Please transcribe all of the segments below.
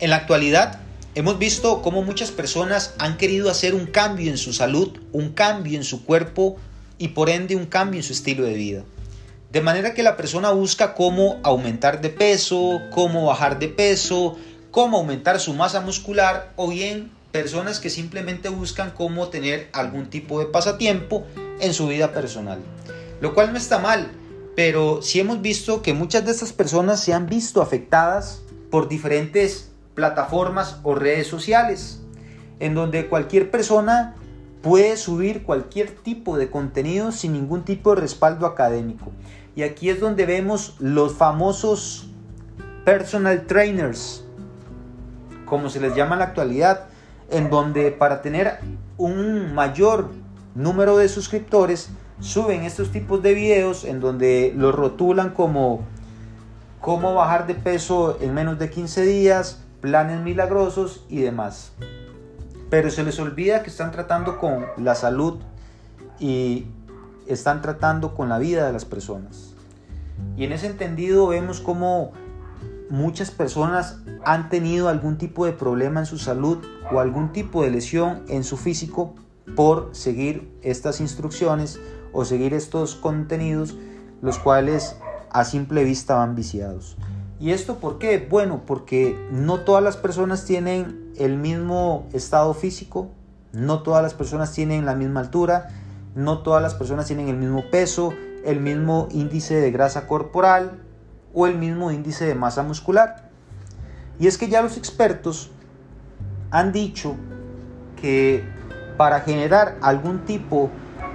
En la actualidad hemos visto cómo muchas personas han querido hacer un cambio en su salud, un cambio en su cuerpo y por ende un cambio en su estilo de vida. De manera que la persona busca cómo aumentar de peso, cómo bajar de peso, cómo aumentar su masa muscular o bien personas que simplemente buscan cómo tener algún tipo de pasatiempo en su vida personal. Lo cual no está mal, pero sí hemos visto que muchas de estas personas se han visto afectadas por diferentes plataformas o redes sociales, en donde cualquier persona puede subir cualquier tipo de contenido sin ningún tipo de respaldo académico. Y aquí es donde vemos los famosos personal trainers, como se les llama en la actualidad, en donde para tener un mayor número de suscriptores suben estos tipos de videos en donde los rotulan como cómo bajar de peso en menos de 15 días, planes milagrosos y demás. Pero se les olvida que están tratando con la salud y están tratando con la vida de las personas. Y en ese entendido vemos cómo muchas personas han tenido algún tipo de problema en su salud o algún tipo de lesión en su físico por seguir estas instrucciones o seguir estos contenidos, los cuales a simple vista van viciados. ¿Y esto por qué? Bueno, porque no todas las personas tienen el mismo estado físico, no todas las personas tienen la misma altura, no todas las personas tienen el mismo peso, el mismo índice de grasa corporal o el mismo índice de masa muscular. Y es que ya los expertos han dicho que para generar algún tipo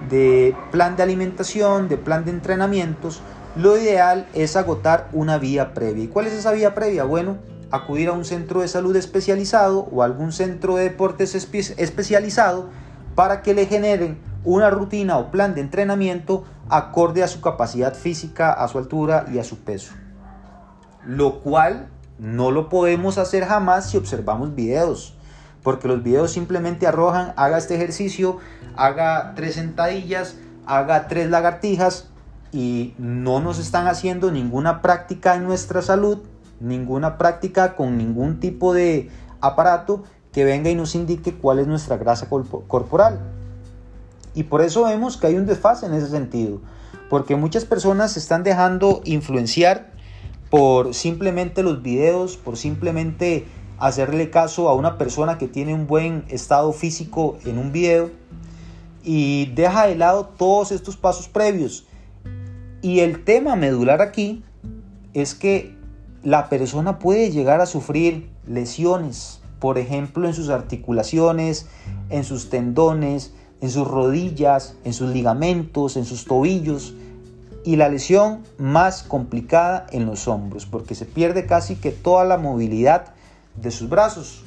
de plan de alimentación, de plan de entrenamientos, lo ideal es agotar una vía previa. ¿Y cuál es esa vía previa? Bueno, acudir a un centro de salud especializado o algún centro de deportes especializado para que le generen una rutina o plan de entrenamiento acorde a su capacidad física, a su altura y a su peso. Lo cual no lo podemos hacer jamás si observamos videos, porque los videos simplemente arrojan, haga este ejercicio, haga tres sentadillas, haga tres lagartijas y no nos están haciendo ninguna práctica en nuestra salud, ninguna práctica con ningún tipo de aparato que venga y nos indique cuál es nuestra grasa corporal. Y por eso vemos que hay un desfase en ese sentido, porque muchas personas se están dejando influenciar por simplemente los videos, por simplemente hacerle caso a una persona que tiene un buen estado físico en un video y deja de lado todos estos pasos previos. Y el tema medular aquí es que la persona puede llegar a sufrir lesiones, por ejemplo en sus articulaciones, en sus tendones, en sus rodillas, en sus ligamentos, en sus tobillos y la lesión más complicada en los hombros, porque se pierde casi que toda la movilidad de sus brazos.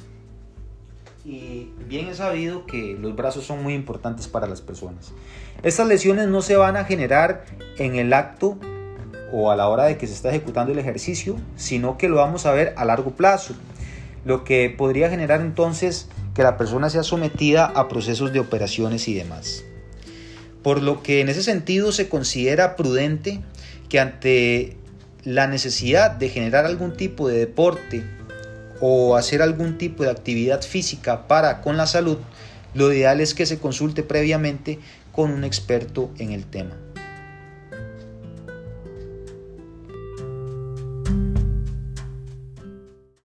Y bien es sabido que los brazos son muy importantes para las personas. Estas lesiones no se van a generar en el acto o a la hora de que se está ejecutando el ejercicio, sino que lo vamos a ver a largo plazo, lo que podría generar entonces que la persona sea sometida a procesos de operaciones y demás. Por lo que en ese sentido se considera prudente que ante la necesidad de generar algún tipo de deporte o hacer algún tipo de actividad física para con la salud, lo ideal es que se consulte previamente con un experto en el tema.